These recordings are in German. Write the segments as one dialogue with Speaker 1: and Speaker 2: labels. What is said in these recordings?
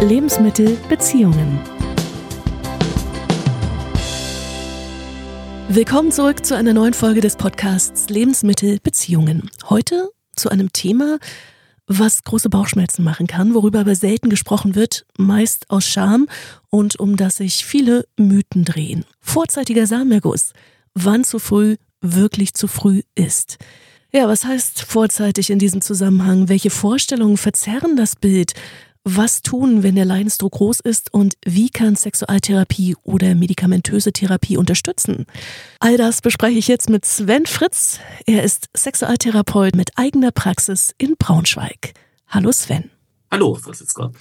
Speaker 1: Lebensmittel Beziehungen. Willkommen zurück zu einer neuen Folge des Podcasts Lebensmittel Beziehungen. Heute zu einem Thema, was große Bauchschmerzen machen kann, worüber aber selten gesprochen wird, meist aus Scham und um das sich viele Mythen drehen. Vorzeitiger Samenerguss. Wann zu früh wirklich zu früh ist. Ja, was heißt vorzeitig in diesem Zusammenhang? Welche Vorstellungen verzerren das Bild? Was tun, wenn der Leidensdruck groß ist und wie kann Sexualtherapie oder medikamentöse Therapie unterstützen? All das bespreche ich jetzt mit Sven Fritz. Er ist Sexualtherapeut mit eigener Praxis in Braunschweig. Hallo Sven.
Speaker 2: Hallo, Franziska.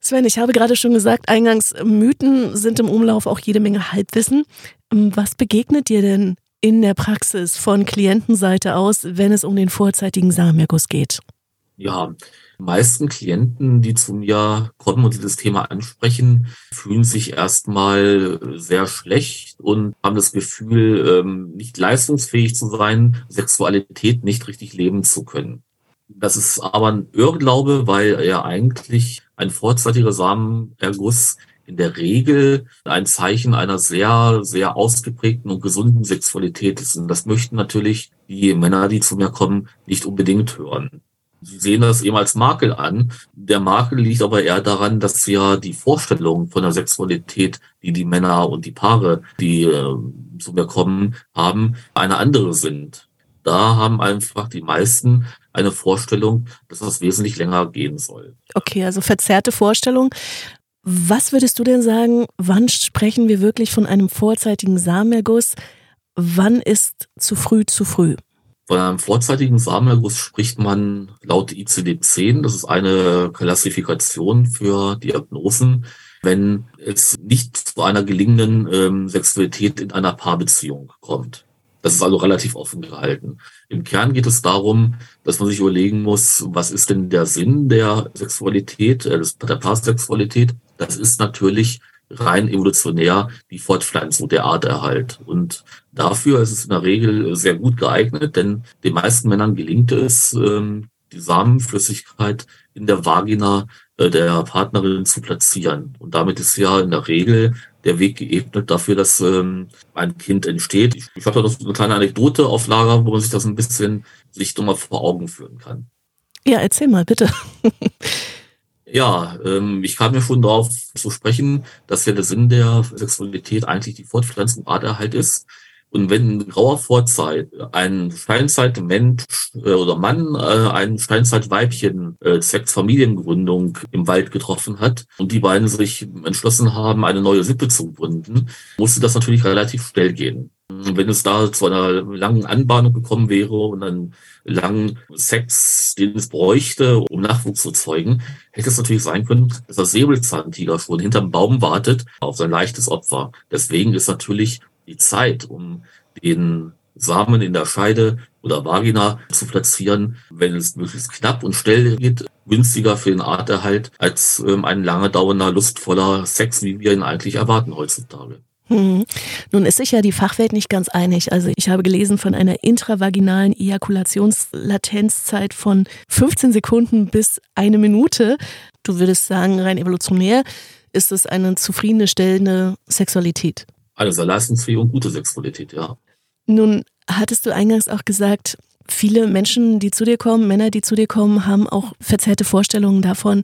Speaker 1: Sven, ich habe gerade schon gesagt, eingangs Mythen sind im Umlauf auch jede Menge Halbwissen. Was begegnet dir denn in der Praxis von Klientenseite aus, wenn es um den vorzeitigen Samenerguss geht?
Speaker 2: Ja, meisten Klienten, die zu mir kommen und dieses Thema ansprechen, fühlen sich erstmal sehr schlecht und haben das Gefühl, ähm, nicht leistungsfähig zu sein, Sexualität nicht richtig leben zu können. Das ist aber ein Irrglaube, weil er eigentlich ein vorzeitiger Samenerguss in der Regel ein Zeichen einer sehr, sehr ausgeprägten und gesunden Sexualität ist. Und das möchten natürlich die Männer, die zu mir kommen, nicht unbedingt hören. Sehen das eben als Makel an. Der Makel liegt aber eher daran, dass ja die Vorstellungen von der Sexualität, die die Männer und die Paare, die äh, zu mir kommen, haben, eine andere sind. Da haben einfach die meisten eine Vorstellung, dass das wesentlich länger gehen soll.
Speaker 1: Okay, also verzerrte Vorstellung. Was würdest du denn sagen, wann sprechen wir wirklich von einem vorzeitigen Samenerguss? Wann ist zu früh zu früh?
Speaker 2: Von einem vorzeitigen Samenerguss spricht man laut ICD-10, das ist eine Klassifikation für Diagnosen, wenn es nicht zu einer gelingenden ähm, Sexualität in einer Paarbeziehung kommt. Das ist also relativ offen gehalten. Im Kern geht es darum, dass man sich überlegen muss, was ist denn der Sinn der Sexualität, äh, der Paarsexualität? Das ist natürlich rein evolutionär die Fortpflanzung der Arterhalt. Und dafür ist es in der Regel sehr gut geeignet, denn den meisten Männern gelingt es, ähm, die Samenflüssigkeit in der Vagina äh, der Partnerin zu platzieren. Und damit ist ja in der Regel der Weg geebnet dafür, dass ähm, ein Kind entsteht. Ich, ich habe da noch eine kleine Anekdote auf Lager, wo man sich das ein bisschen sich nochmal vor Augen führen kann.
Speaker 1: Ja, erzähl mal, bitte.
Speaker 2: Ja, ähm, ich kam ja schon darauf zu sprechen, dass ja der Sinn der Sexualität eigentlich die Fortpflanzung Arterhalt ist. Und wenn in grauer Vorzeit ein Steinzeitmensch äh, oder Mann äh, ein Steinzeitweibchen äh, zwecks Familiengründung im Wald getroffen hat und die beiden sich entschlossen haben, eine neue Sippe zu gründen, musste das natürlich relativ schnell gehen. Wenn es da zu einer langen Anbahnung gekommen wäre und einen langen Sex, den es bräuchte, um Nachwuchs zu zeugen, hätte es natürlich sein können, dass der Säbelzahntiger schon hinterm Baum wartet auf sein leichtes Opfer. Deswegen ist natürlich die Zeit, um den Samen in der Scheide oder Vagina zu platzieren, wenn es möglichst knapp und schnell geht, günstiger für den Arterhalt als ähm, ein lange dauernder, lustvoller Sex, wie wir ihn eigentlich erwarten heutzutage.
Speaker 1: Hm. Nun ist sich ja die Fachwelt nicht ganz einig. Also ich habe gelesen von einer intravaginalen Ejakulationslatenzzeit von 15 Sekunden bis eine Minute. Du würdest sagen, rein evolutionär ist es eine zufriedenstellende Sexualität.
Speaker 2: Eine sehr leistungsfähige und gute Sexualität, ja.
Speaker 1: Nun hattest du eingangs auch gesagt, viele Menschen, die zu dir kommen, Männer, die zu dir kommen, haben auch verzerrte Vorstellungen davon,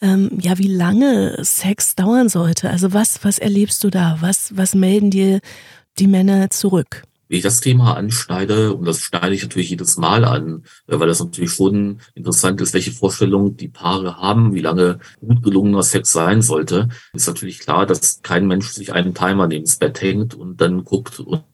Speaker 1: ähm, ja, wie lange Sex dauern sollte. Also was, was erlebst du da? Was, was melden dir die Männer zurück?
Speaker 2: Wie ich das Thema anschneide, und das schneide ich natürlich jedes Mal an, äh, weil das natürlich schon interessant ist, welche Vorstellungen die Paare haben, wie lange gut gelungener Sex sein sollte, ist natürlich klar, dass kein Mensch sich einen Timer neben Bett hängt und dann guckt und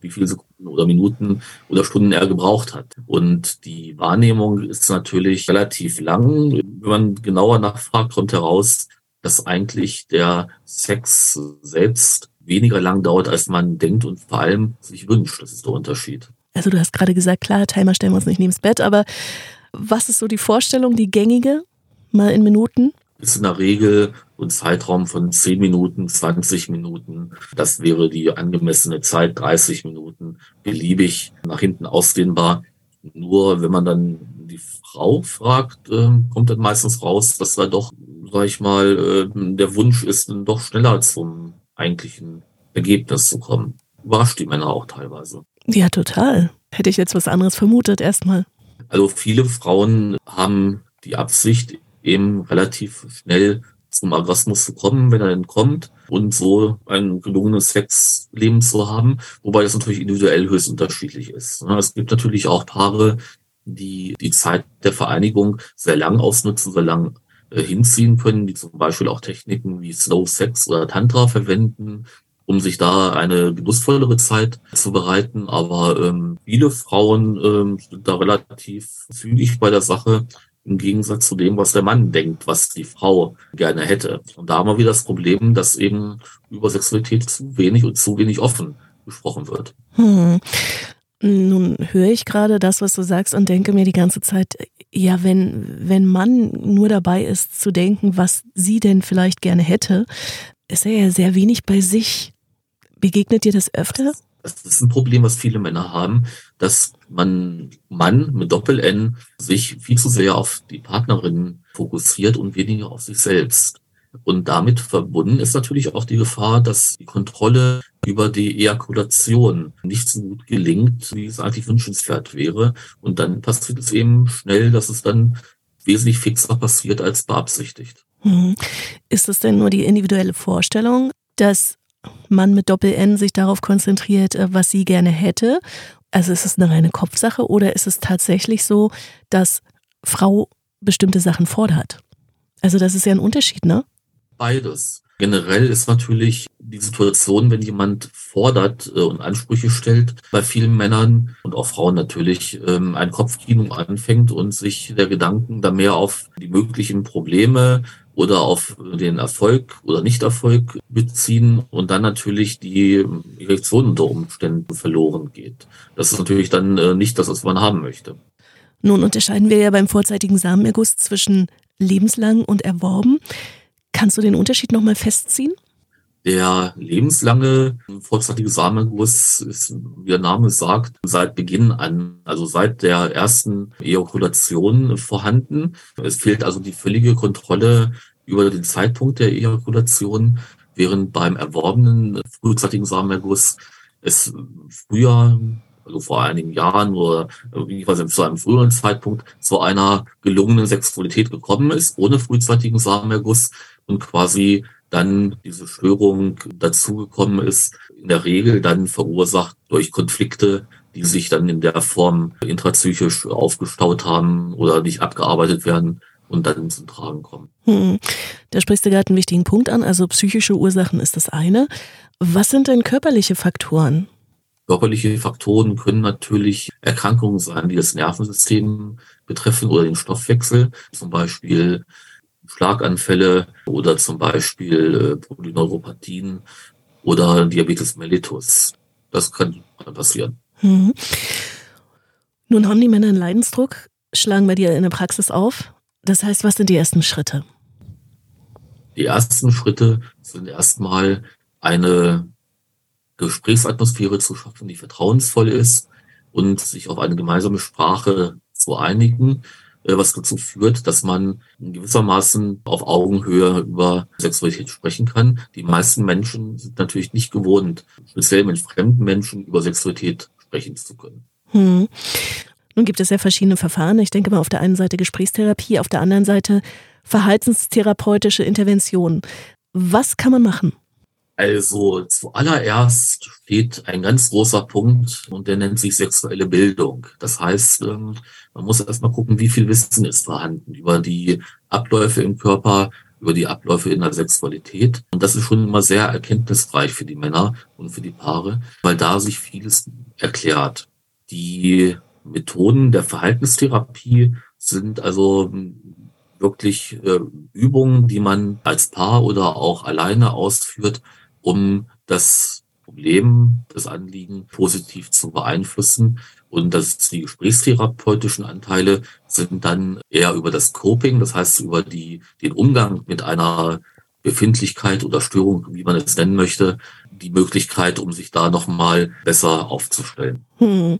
Speaker 2: wie viele Sekunden oder Minuten oder Stunden er gebraucht hat. Und die Wahrnehmung ist natürlich relativ lang. Wenn man genauer nachfragt, kommt heraus, dass eigentlich der Sex selbst weniger lang dauert, als man denkt und vor allem sich wünscht. Das ist der Unterschied.
Speaker 1: Also du hast gerade gesagt, klar, Timer stellen wir uns nicht neben das Bett, aber was ist so die Vorstellung, die gängige, mal in Minuten?
Speaker 2: Ist in der Regel ein Zeitraum von 10 Minuten, 20 Minuten. Das wäre die angemessene Zeit, 30 Minuten, beliebig nach hinten ausdehnbar. Nur wenn man dann Frau fragt, ähm, kommt dann meistens raus, dass da doch sag ich mal, äh, der Wunsch ist, dann doch schneller zum eigentlichen Ergebnis zu kommen. Überrascht die Männer auch teilweise.
Speaker 1: Ja, total. Hätte ich jetzt was anderes vermutet, erstmal.
Speaker 2: Also viele Frauen haben die Absicht, eben relativ schnell zum Orgasmus zu kommen, wenn er denn kommt und so ein gelungenes Sexleben zu haben, wobei das natürlich individuell höchst unterschiedlich ist. Es gibt natürlich auch Paare, die die Zeit der Vereinigung sehr lang ausnutzen, sehr lang äh, hinziehen können, die zum Beispiel auch Techniken wie Slow Sex oder Tantra verwenden, um sich da eine genussvollere Zeit zu bereiten. Aber ähm, viele Frauen ähm, sind da relativ zügig bei der Sache, im Gegensatz zu dem, was der Mann denkt, was die Frau gerne hätte. Und da haben wir wieder das Problem, dass eben über Sexualität zu wenig und zu wenig offen gesprochen wird.
Speaker 1: Hm. Nun höre ich gerade das, was du sagst und denke mir die ganze Zeit, ja, wenn, wenn Mann nur dabei ist zu denken, was sie denn vielleicht gerne hätte, ist er ja sehr wenig bei sich. Begegnet dir das öfter?
Speaker 2: Das ist ein Problem, was viele Männer haben, dass man Mann mit Doppel-N sich viel zu sehr auf die Partnerin fokussiert und weniger auf sich selbst. Und damit verbunden ist natürlich auch die Gefahr, dass die Kontrolle über die Ejakulation nicht so gut gelingt, wie es eigentlich wünschenswert wäre. Und dann passiert es eben schnell, dass es dann wesentlich fixer passiert als beabsichtigt.
Speaker 1: Hm. Ist es denn nur die individuelle Vorstellung, dass man mit Doppel-N sich darauf konzentriert, äh, was sie gerne hätte? Also ist es eine reine Kopfsache oder ist es tatsächlich so, dass Frau bestimmte Sachen fordert? Also das ist ja ein Unterschied, ne?
Speaker 2: Beides. Generell ist natürlich die Situation, wenn jemand fordert äh, und Ansprüche stellt, bei vielen Männern und auch Frauen natürlich ähm, ein Kopfkino anfängt und sich der Gedanken da mehr auf die möglichen Probleme oder auf den Erfolg oder Nichterfolg beziehen und dann natürlich die Erektion unter Umständen verloren geht. Das ist natürlich dann äh, nicht das, was man haben möchte.
Speaker 1: Nun unterscheiden wir ja beim vorzeitigen Samenerguss zwischen lebenslang und erworben. Kannst du den Unterschied nochmal festziehen?
Speaker 2: Der lebenslange vorzeitige Samenerguss ist, wie der Name sagt, seit Beginn an, also seit der ersten Ejakulation vorhanden. Es fehlt also die völlige Kontrolle über den Zeitpunkt der Ejakulation, während beim erworbenen frühzeitigen Samenerguss es früher, also vor einigen Jahren oder jedenfalls zu einem früheren Zeitpunkt zu einer gelungenen Sexualität gekommen ist, ohne frühzeitigen Samenerguss und quasi dann diese Störung dazugekommen ist, in der Regel dann verursacht durch Konflikte, die sich dann in der Form intrapsychisch aufgestaut haben oder nicht abgearbeitet werden und dann zum Tragen kommen. Hm.
Speaker 1: Da sprichst du gerade einen wichtigen Punkt an. Also psychische Ursachen ist das eine. Was sind denn körperliche Faktoren?
Speaker 2: Körperliche Faktoren können natürlich Erkrankungen sein, die das Nervensystem betreffen oder den Stoffwechsel. Zum Beispiel Schlaganfälle oder zum Beispiel äh, Polyneuropathien oder Diabetes mellitus. Das kann passieren. Mhm.
Speaker 1: Nun haben die Männer einen Leidensdruck, schlagen bei dir in der Praxis auf. Das heißt, was sind die ersten Schritte?
Speaker 2: Die ersten Schritte sind erstmal eine Gesprächsatmosphäre zu schaffen, die vertrauensvoll ist und sich auf eine gemeinsame Sprache zu einigen äh, was dazu führt, dass man gewissermaßen auf Augenhöhe über Sexualität sprechen kann. Die meisten Menschen sind natürlich nicht gewohnt, speziell mit fremden Menschen über Sexualität sprechen zu können. Hm.
Speaker 1: Nun gibt es ja verschiedene Verfahren. Ich denke mal auf der einen Seite Gesprächstherapie, auf der anderen Seite verhaltenstherapeutische Intervention. Was kann man machen?
Speaker 2: Also zuallererst steht ein ganz großer Punkt und der nennt sich sexuelle Bildung. Das heißt, ähm, man muss erstmal gucken, wie viel Wissen ist vorhanden über die Abläufe im Körper, über die Abläufe in der Sexualität. Und das ist schon immer sehr erkenntnisreich für die Männer und für die Paare, weil da sich vieles erklärt. Die Methoden der Verhaltenstherapie sind also wirklich äh, Übungen, die man als Paar oder auch alleine ausführt, um das Problem, das Anliegen positiv zu beeinflussen. Und das, die gesprächstherapeutischen Anteile sind dann eher über das Coping, das heißt über die, den Umgang mit einer Befindlichkeit oder Störung, wie man es nennen möchte, die Möglichkeit, um sich da nochmal besser aufzustellen. Hm.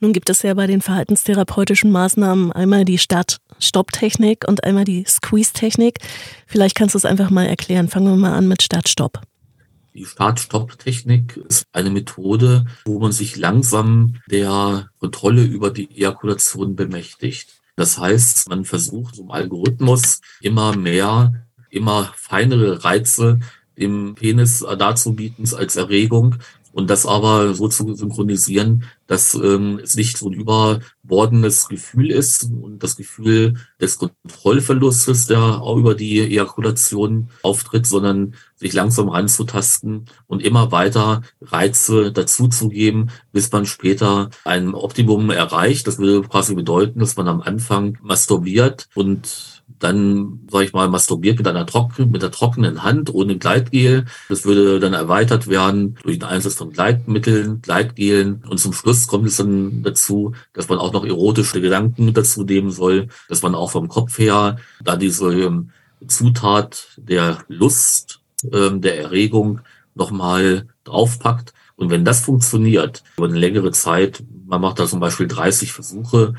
Speaker 1: Nun gibt es ja bei den verhaltenstherapeutischen Maßnahmen einmal die Start-Stopp-Technik und einmal die Squeeze-Technik. Vielleicht kannst du es einfach mal erklären. Fangen wir mal an mit Start-Stopp.
Speaker 2: Die Start-Stopp-Technik ist eine Methode, wo man sich langsam der Kontrolle über die Ejakulation bemächtigt. Das heißt, man versucht im Algorithmus immer mehr, immer feinere Reize dem Penis darzubieten als Erregung, und das aber so zu synchronisieren, dass ähm, es nicht so ein überbordendes Gefühl ist und das Gefühl des Kontrollverlustes, der auch über die Ejakulation auftritt, sondern sich langsam ranzutasten und immer weiter Reize dazuzugeben, bis man später ein Optimum erreicht. Das würde quasi bedeuten, dass man am Anfang masturbiert und dann, sage ich mal, masturbiert mit einer trockenen, mit der trockenen Hand ohne Gleitgel. Das würde dann erweitert werden durch den Einsatz von Gleitmitteln, Gleitgelen. Und zum Schluss kommt es dann dazu, dass man auch noch erotische Gedanken dazu nehmen soll, dass man auch vom Kopf her da diese ähm, Zutat der Lust, ähm, der Erregung nochmal draufpackt. Und wenn das funktioniert über eine längere Zeit, man macht da zum Beispiel 30 Versuche,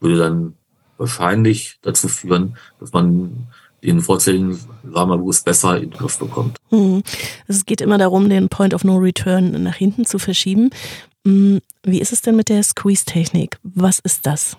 Speaker 2: würde dann wahrscheinlich dazu führen, dass man den vorzeitigen Samenerguss besser in den Griff bekommt.
Speaker 1: Hm. Es geht immer darum, den Point of No Return nach hinten zu verschieben. Hm, wie ist es denn mit der Squeeze-Technik? Was ist das?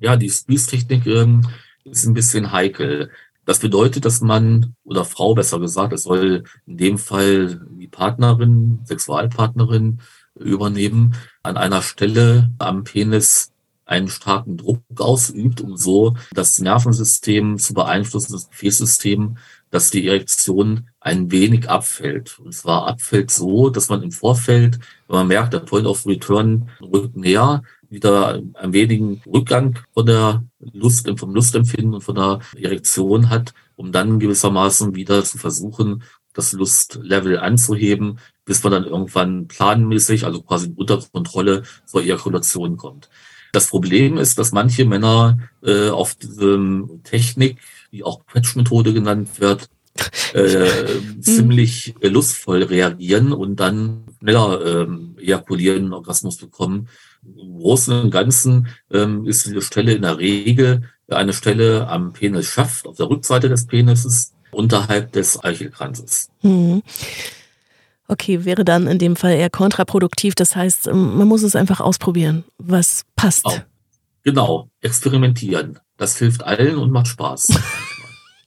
Speaker 2: Ja, die Squeeze-Technik ähm, ist ein bisschen heikel. Das bedeutet, dass man, oder Frau besser gesagt, es soll in dem Fall die Partnerin, Sexualpartnerin übernehmen, an einer Stelle am Penis einen starken Druck ausübt, um so das Nervensystem zu beeinflussen, das Gefäßsystem, dass die Erektion ein wenig abfällt. Und zwar abfällt so, dass man im Vorfeld, wenn man merkt, der Point of Return rückt näher, wieder ein wenigen Rückgang von der Lust, vom Lustempfinden und von der Erektion hat, um dann gewissermaßen wieder zu versuchen, das Lustlevel anzuheben, bis man dann irgendwann planmäßig, also quasi unter Kontrolle zur Ejakulation kommt. Das Problem ist, dass manche Männer äh, auf diese Technik, die auch Quetsch-Methode genannt wird, äh, mhm. ziemlich äh, lustvoll reagieren und dann schneller ähm, ejakulieren, Orgasmus bekommen. Im Großen und Ganzen ähm, ist diese Stelle in der Regel eine Stelle am Penis schafft, auf der Rückseite des Penises, unterhalb des Eichelkranzes. Mhm.
Speaker 1: Okay, wäre dann in dem Fall eher kontraproduktiv. Das heißt, ähm, man muss es einfach ausprobieren, was passt.
Speaker 2: Genau, genau. experimentieren. Das hilft allen und macht Spaß.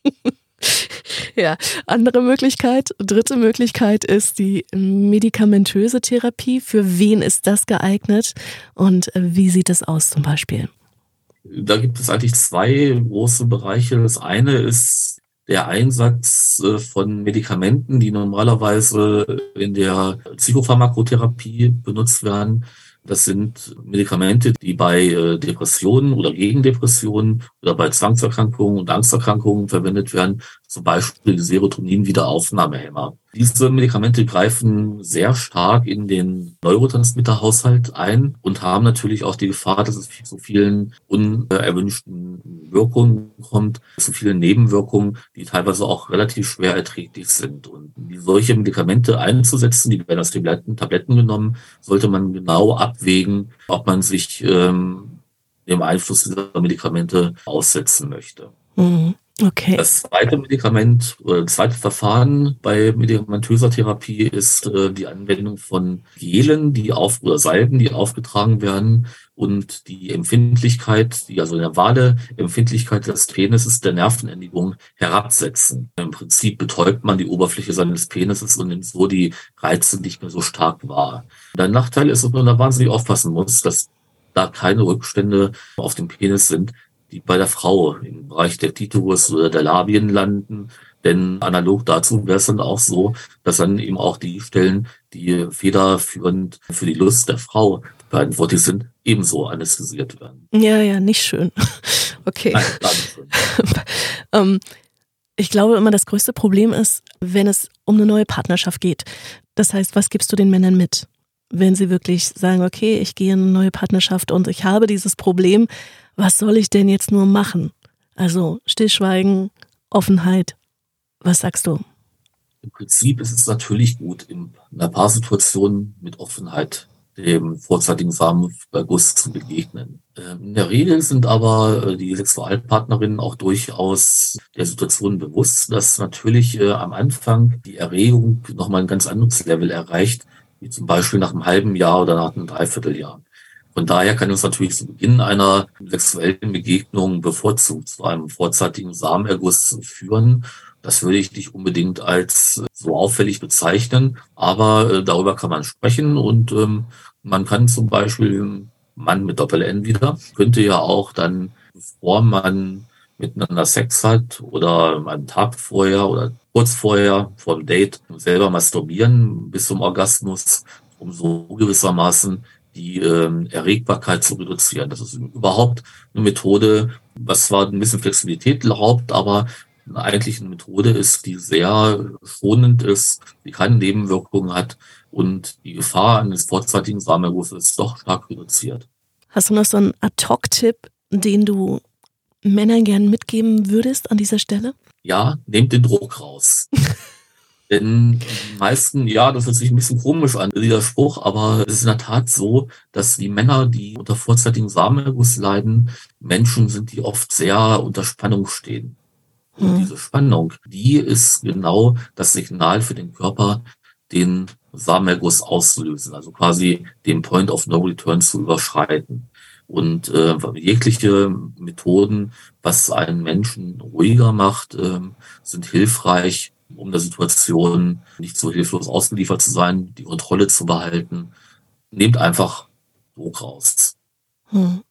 Speaker 1: ja, andere Möglichkeit, dritte Möglichkeit ist die medikamentöse Therapie. Für wen ist das geeignet und äh, wie sieht es aus zum Beispiel?
Speaker 2: Da gibt es eigentlich zwei große Bereiche. Das eine ist der Einsatz äh, von Medikamenten, die normalerweise in der Psychopharmakotherapie benutzt werden, das sind Medikamente, die bei äh, Depressionen oder gegen Depressionen oder bei Zwangserkrankungen und Angsterkrankungen verwendet werden, zum Beispiel Serotonin-Wiederaufnahmehämmer. Diese Medikamente greifen sehr stark in den Neurotransmitterhaushalt ein und haben natürlich auch die Gefahr, dass es zu vielen unerwünschten Wirkungen kommt, zu vielen Nebenwirkungen, die teilweise auch relativ schwer erträglich sind. Und solche Medikamente einzusetzen, die werden aus den Tabletten genommen, sollte man genau abwägen, ob man sich ähm, dem Einfluss dieser Medikamente aussetzen möchte. Mhm. Okay. Das zweite Medikament oder das zweite Verfahren bei medikamentöser Therapie ist äh, die Anwendung von Gelen, die auf oder Salben, die aufgetragen werden und die Empfindlichkeit, die also Wale Empfindlichkeit des Penises der Nervenendigung herabsetzen. Im Prinzip betäubt man die Oberfläche seines Penises und nimmt so die Reize nicht mehr so stark wahr. Der Nachteil ist, dass man da wahnsinnig aufpassen muss, dass da keine Rückstände auf dem Penis sind, die bei der Frau im Bereich der Titus oder der Labien landen. Denn analog dazu wäre es dann auch so, dass dann eben auch die Stellen, die federführend für die Lust der Frau verantwortlich sind, ebenso anästhesiert werden.
Speaker 1: Ja, ja, nicht schön. Okay. Nein, ähm, ich glaube immer, das größte Problem ist, wenn es um eine neue Partnerschaft geht. Das heißt, was gibst du den Männern mit? Wenn sie wirklich sagen, okay, ich gehe in eine neue Partnerschaft und ich habe dieses Problem, was soll ich denn jetzt nur machen? Also Stillschweigen, Offenheit. Was sagst du?
Speaker 2: Im Prinzip ist es natürlich gut, in einer Paarsituation mit Offenheit dem vorzeitigen Samenerguss zu begegnen. Ähm, in der Regel sind aber äh, die Sexualpartnerinnen auch durchaus der Situation bewusst, dass natürlich äh, am Anfang die Erregung nochmal ein ganz anderes Level erreicht, wie zum Beispiel nach einem halben Jahr oder nach einem Dreivierteljahr. Von daher kann uns natürlich zu Beginn einer sexuellen Begegnung bevorzugt zu einem vorzeitigen Samenerguss führen. Das würde ich nicht unbedingt als so auffällig bezeichnen, aber äh, darüber kann man sprechen und ähm, man kann zum Beispiel Mann mit Doppel-N wieder, könnte ja auch dann, bevor man miteinander Sex hat oder einen Tag vorher oder kurz vorher vor dem Date selber masturbieren bis zum Orgasmus, um so gewissermaßen die äh, Erregbarkeit zu reduzieren. Das ist überhaupt eine Methode, was zwar ein bisschen Flexibilität erlaubt, aber eigentlich eine Methode ist, die sehr schonend ist, die keine Nebenwirkungen hat und die Gefahr eines vorzeitigen Samenergusses ist doch stark reduziert.
Speaker 1: Hast du noch so einen Ad-Hoc-Tipp, den du Männern gern mitgeben würdest an dieser Stelle?
Speaker 2: Ja, nehmt den Druck raus. Denn die meisten, ja, das hört sich ein bisschen komisch an, dieser Spruch, aber es ist in der Tat so, dass die Männer, die unter vorzeitigen Samenerguss leiden, Menschen sind, die oft sehr unter Spannung stehen. Und hm. diese Spannung, die ist genau das Signal für den Körper, den Samenerguss auszulösen, also quasi den Point of No Return zu überschreiten. Und äh, jegliche Methoden, was einen Menschen ruhiger macht, äh, sind hilfreich, um der Situation nicht so hilflos ausgeliefert zu sein, die Kontrolle zu behalten. Nehmt einfach Druck raus. Hm.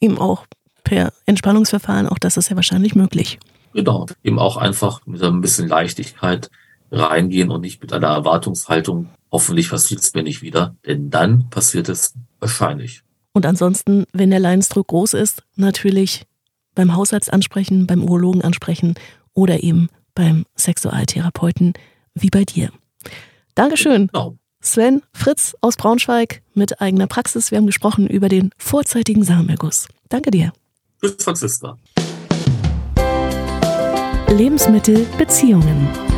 Speaker 1: Eben auch per Entspannungsverfahren, auch das ist ja wahrscheinlich möglich.
Speaker 2: Genau, eben auch einfach mit ein bisschen Leichtigkeit reingehen und nicht mit einer Erwartungshaltung, hoffentlich passiert es mir nicht wieder, denn dann passiert es wahrscheinlich.
Speaker 1: Und ansonsten, wenn der Leidensdruck groß ist, natürlich beim Hausarzt ansprechen, beim Urologen ansprechen oder eben beim Sexualtherapeuten wie bei dir. Dankeschön. Genau. Sven Fritz aus Braunschweig mit eigener Praxis. Wir haben gesprochen über den vorzeitigen Samenerguss. Danke dir.
Speaker 2: Tschüss, Franziska.
Speaker 1: Lebensmittel Beziehungen.